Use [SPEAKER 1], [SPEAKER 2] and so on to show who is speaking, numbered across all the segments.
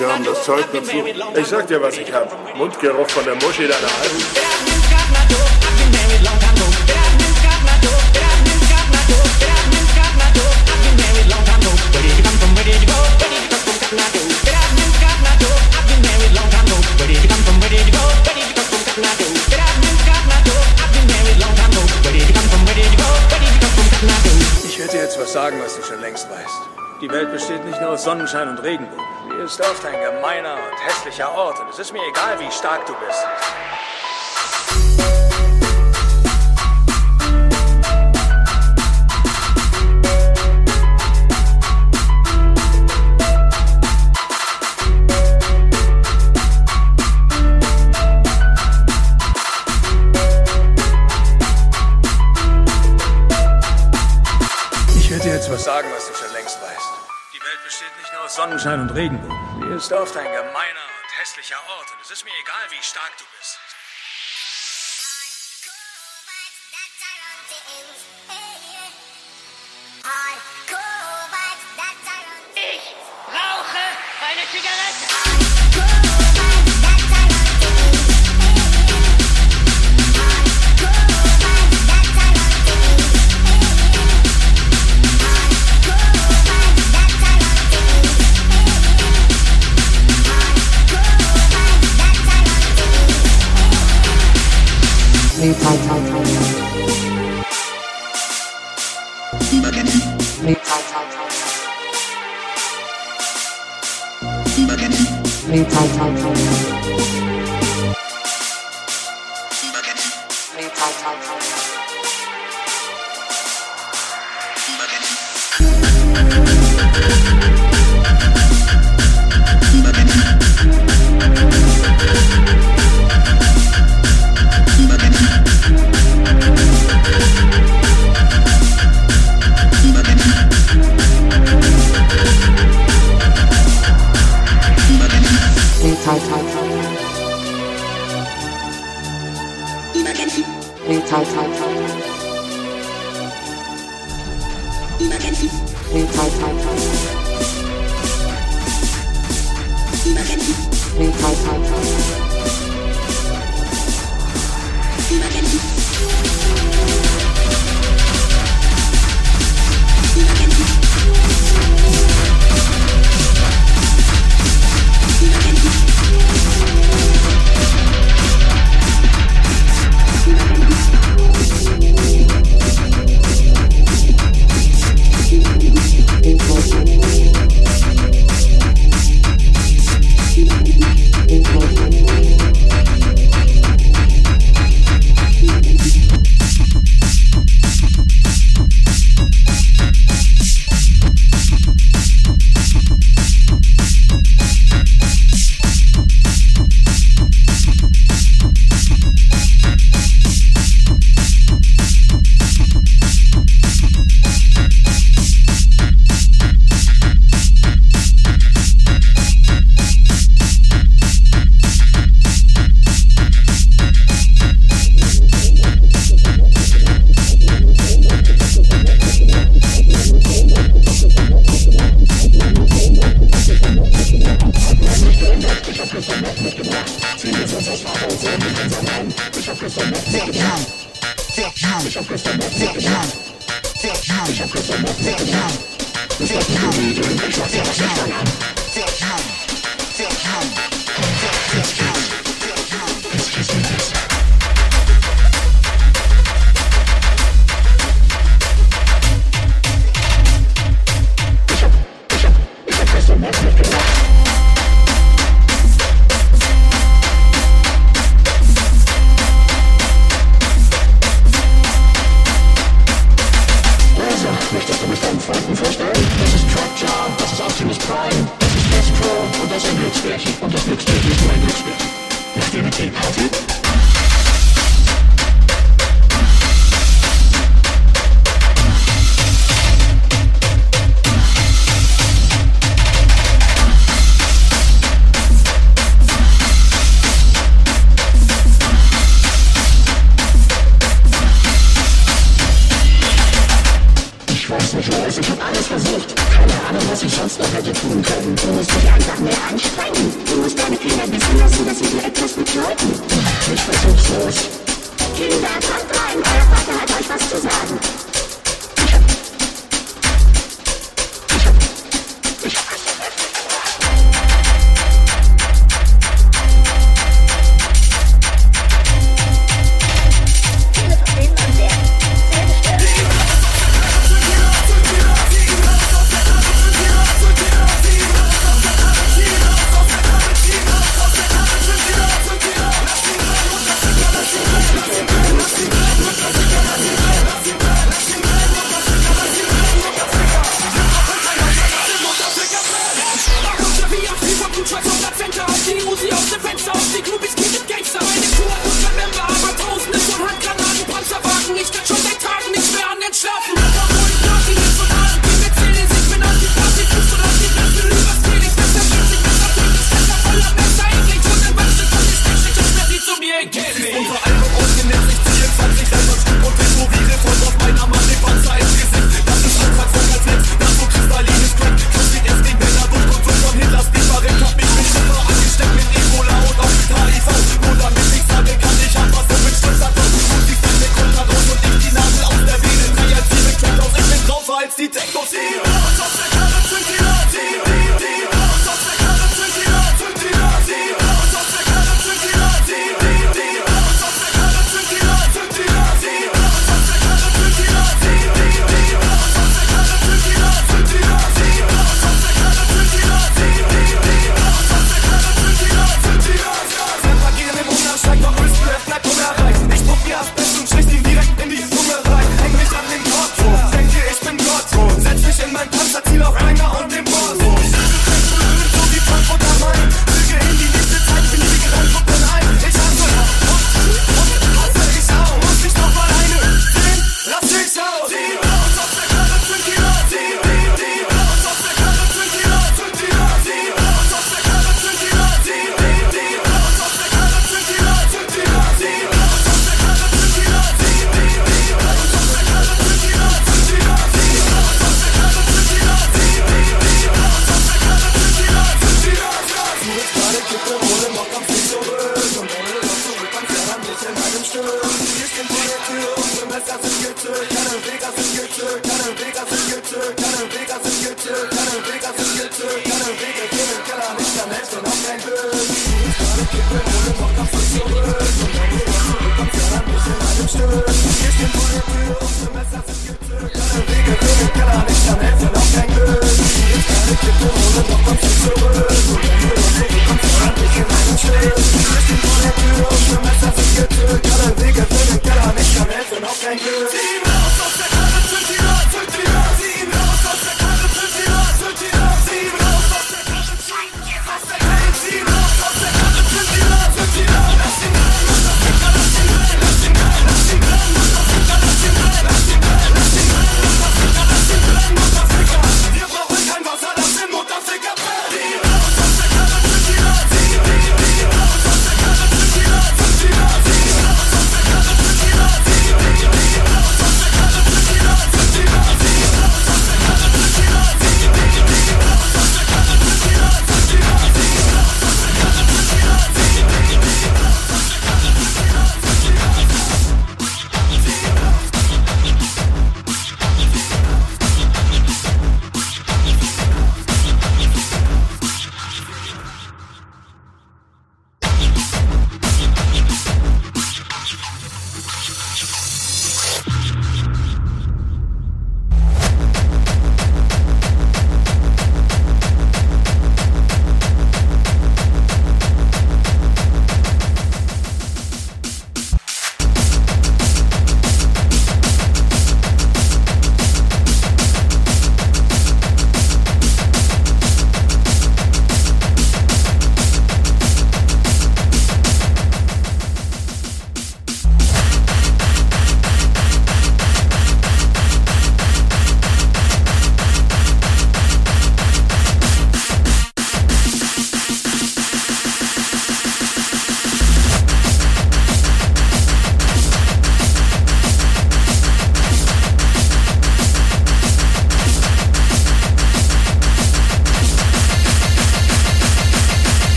[SPEAKER 1] Sie haben das Zeug dazu. Ich sag dir, was ich hab. Mundgeruch von der Muschi deiner
[SPEAKER 2] Ich hätte jetzt was sagen, was du schon längst weißt. Die Welt besteht nicht nur aus Sonnenschein und Regenbogen. Sie ist oft ein gemeiner und hässlicher Ort und es ist mir egal, wie stark du bist. Sonnenschein und Regenbogen. Hier ist oft ein gemeiner und hässlicher Ort und es ist mir egal, wie stark du bist.
[SPEAKER 3] Ich brauche eine Zigarette! Metal. Emergency. Emergency. Emergency. Emergency.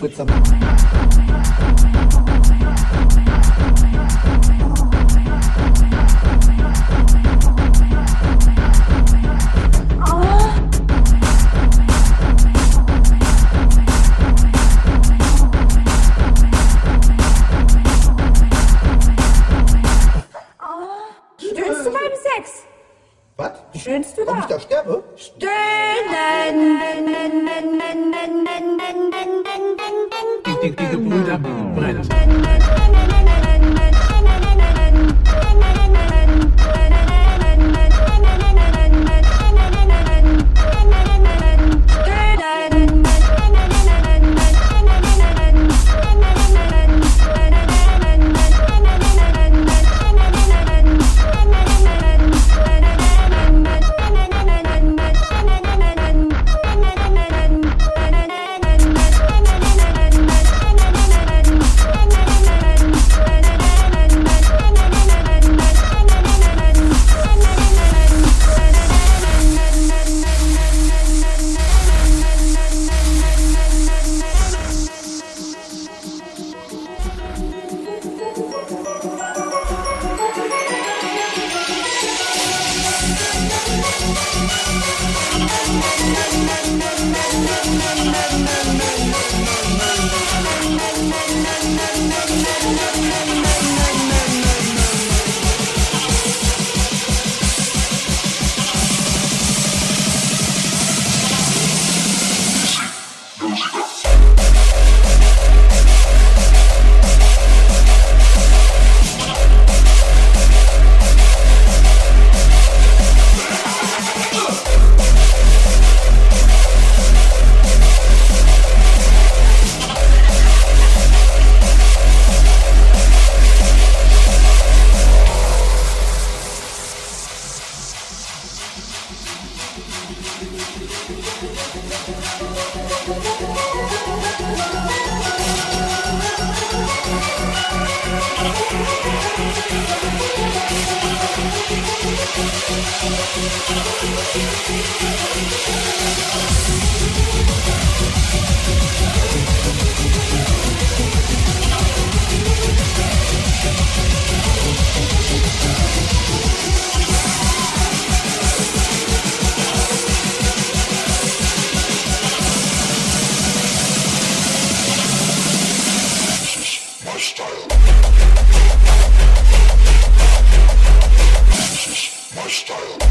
[SPEAKER 4] with some.
[SPEAKER 5] style.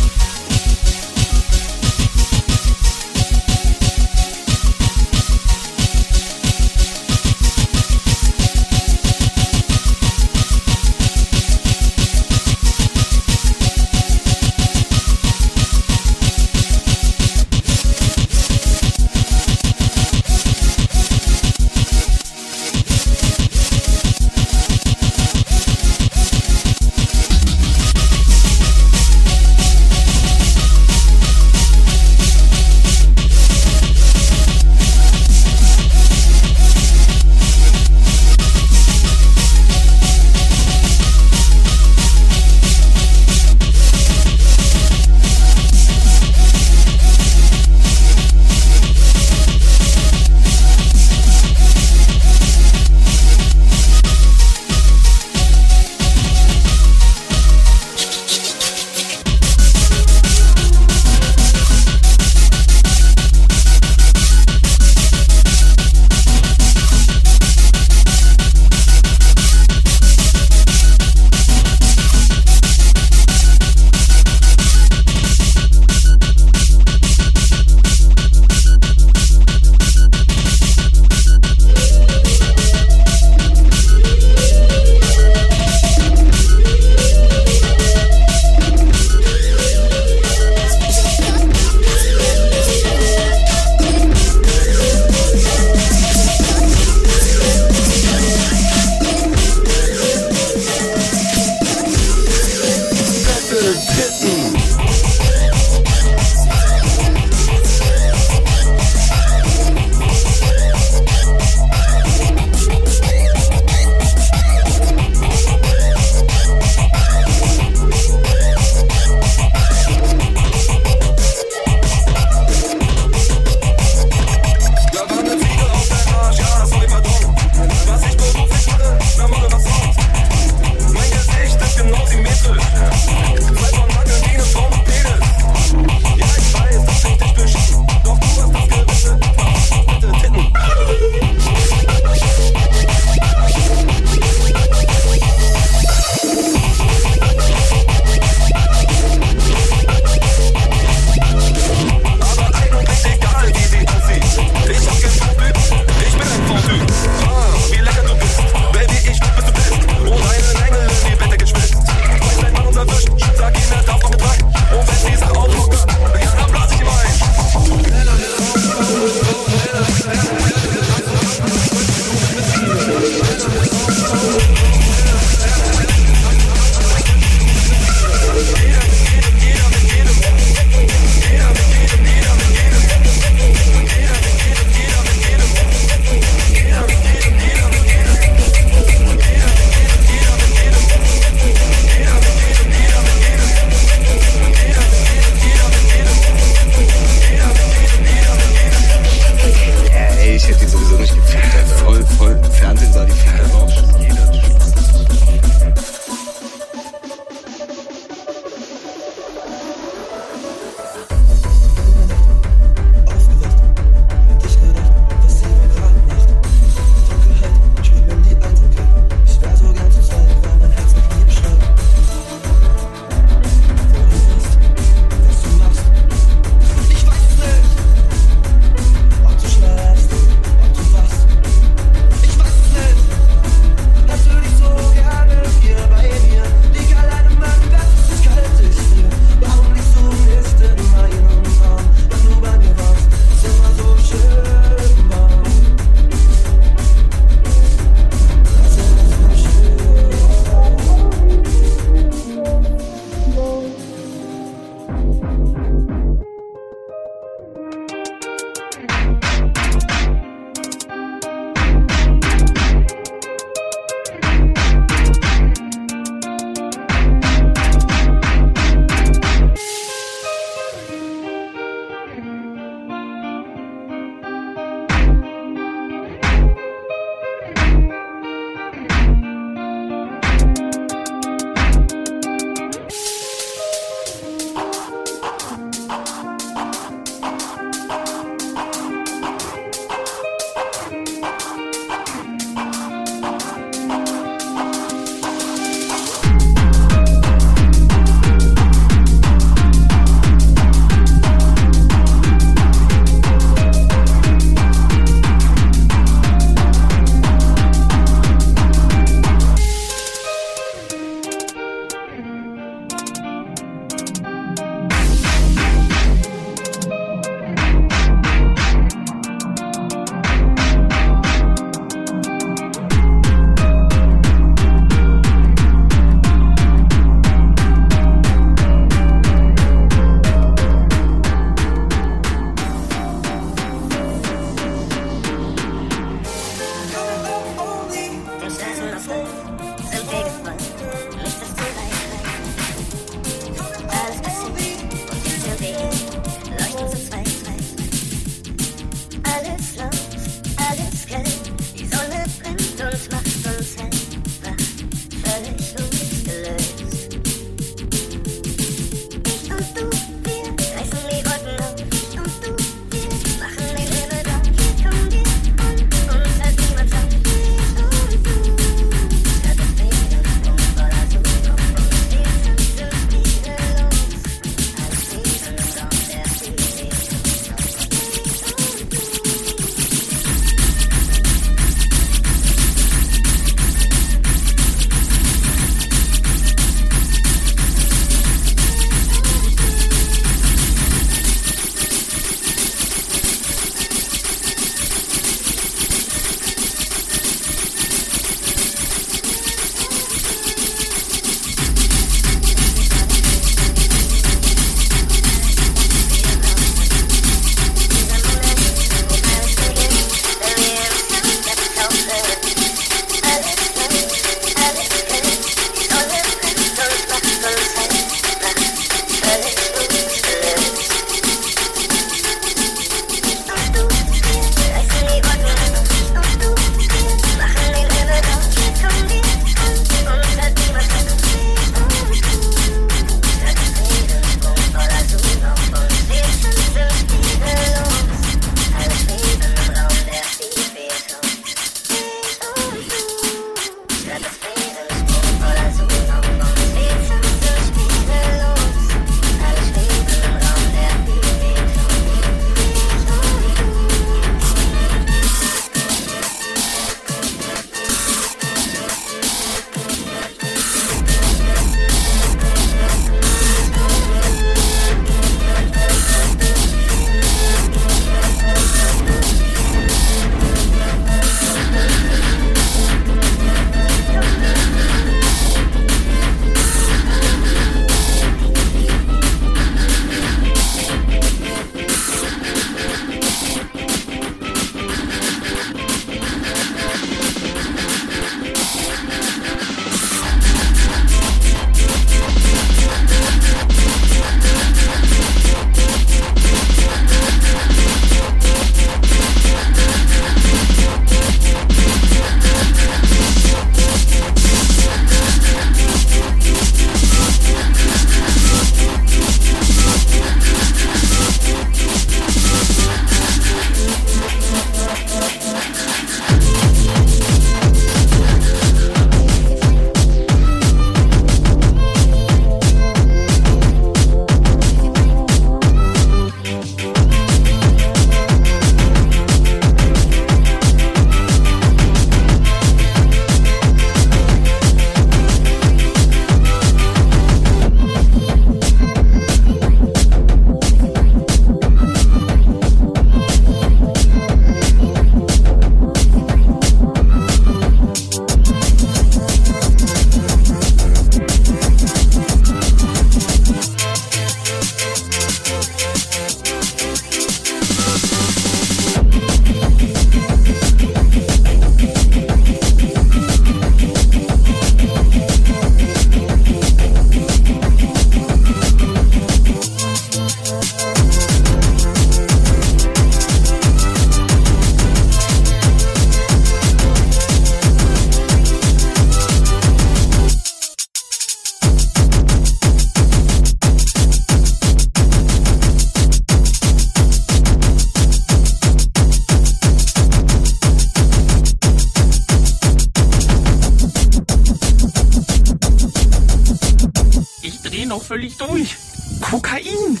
[SPEAKER 5] Durch. Kokain.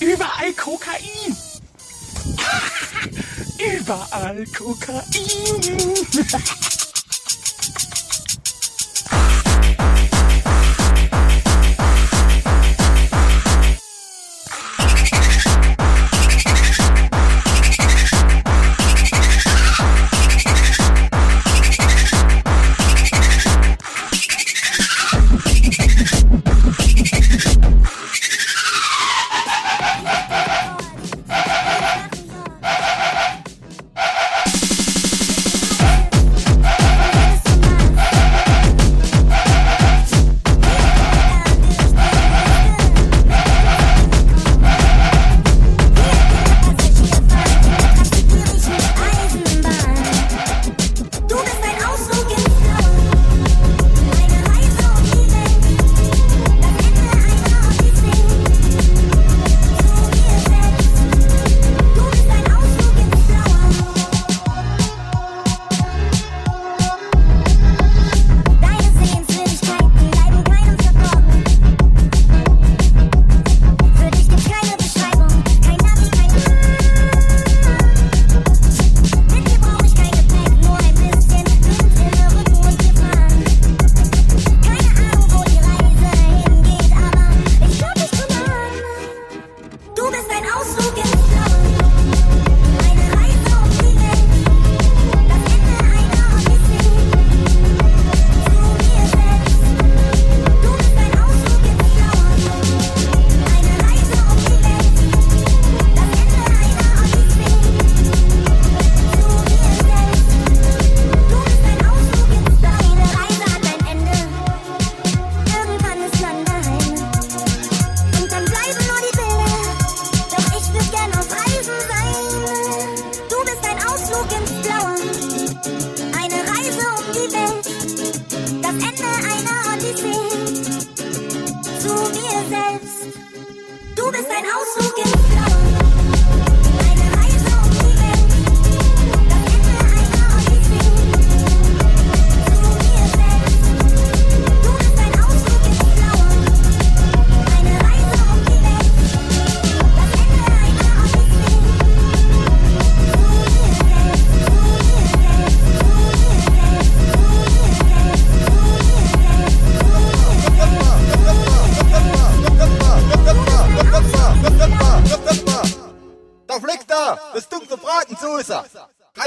[SPEAKER 5] Überall Kokain. Überall Kokain.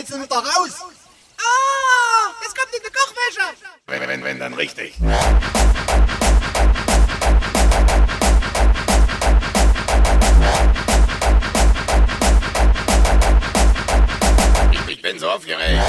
[SPEAKER 3] schmeißt du da raus. Ah, oh, das kommt in die Kochwäsche.
[SPEAKER 6] Wenn, wenn, wenn, dann richtig. Ich bin so aufgeregt.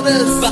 [SPEAKER 7] others.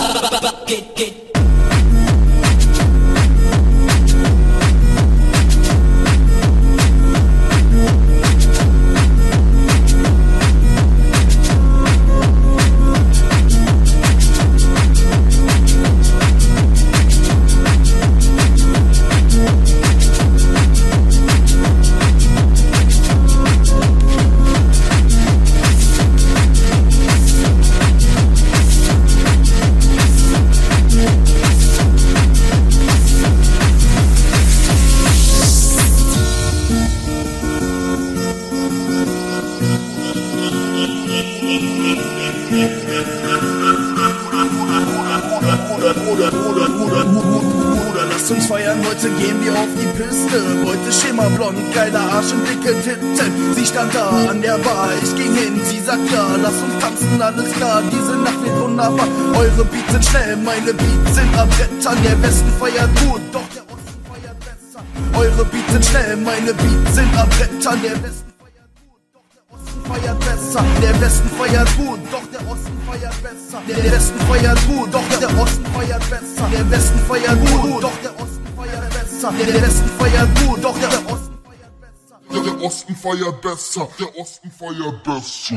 [SPEAKER 7] for your best, you're awesome for your best.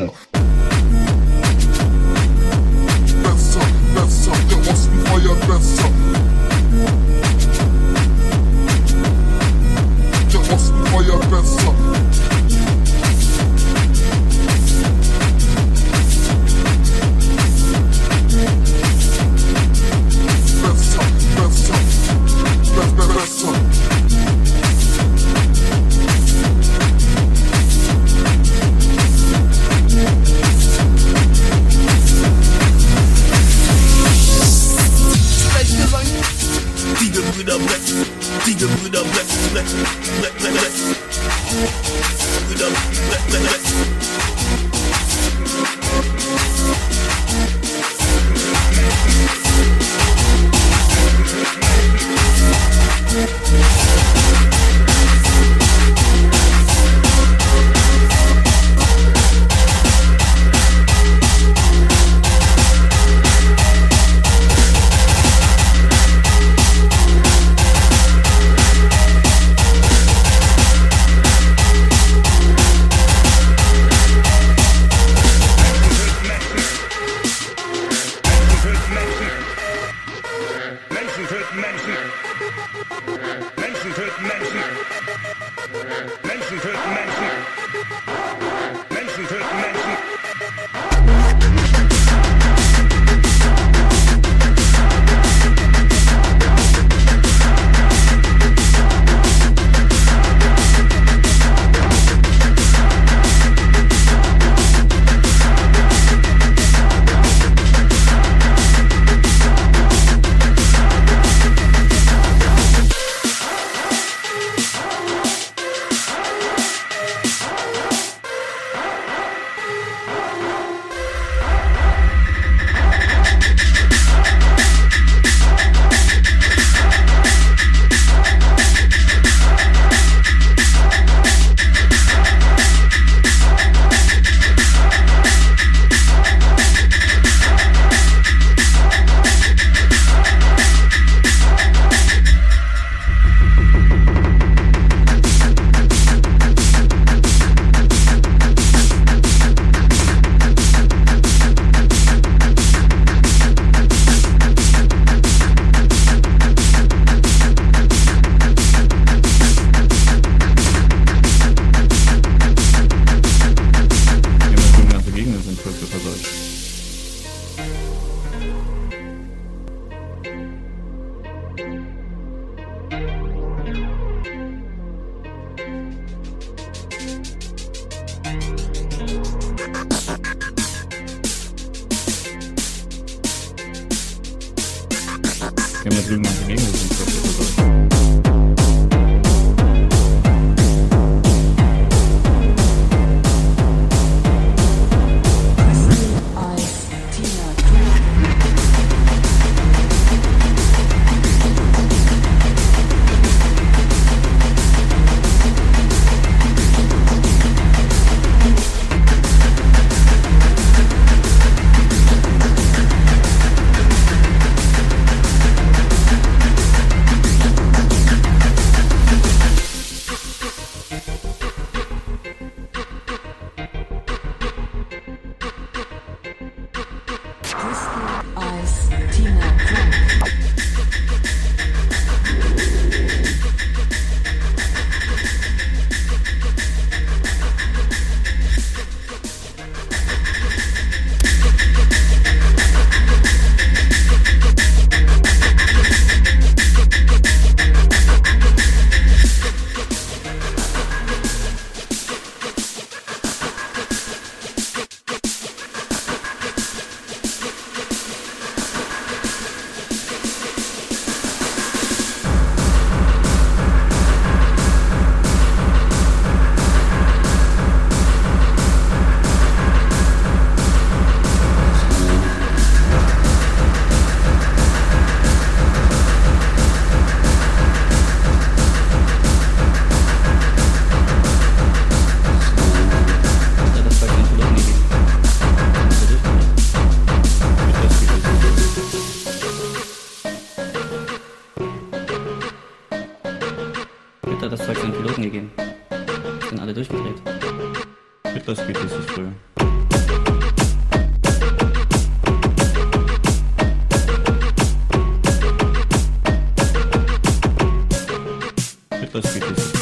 [SPEAKER 8] muitas fitas.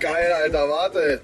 [SPEAKER 9] Geil, Alter, warte.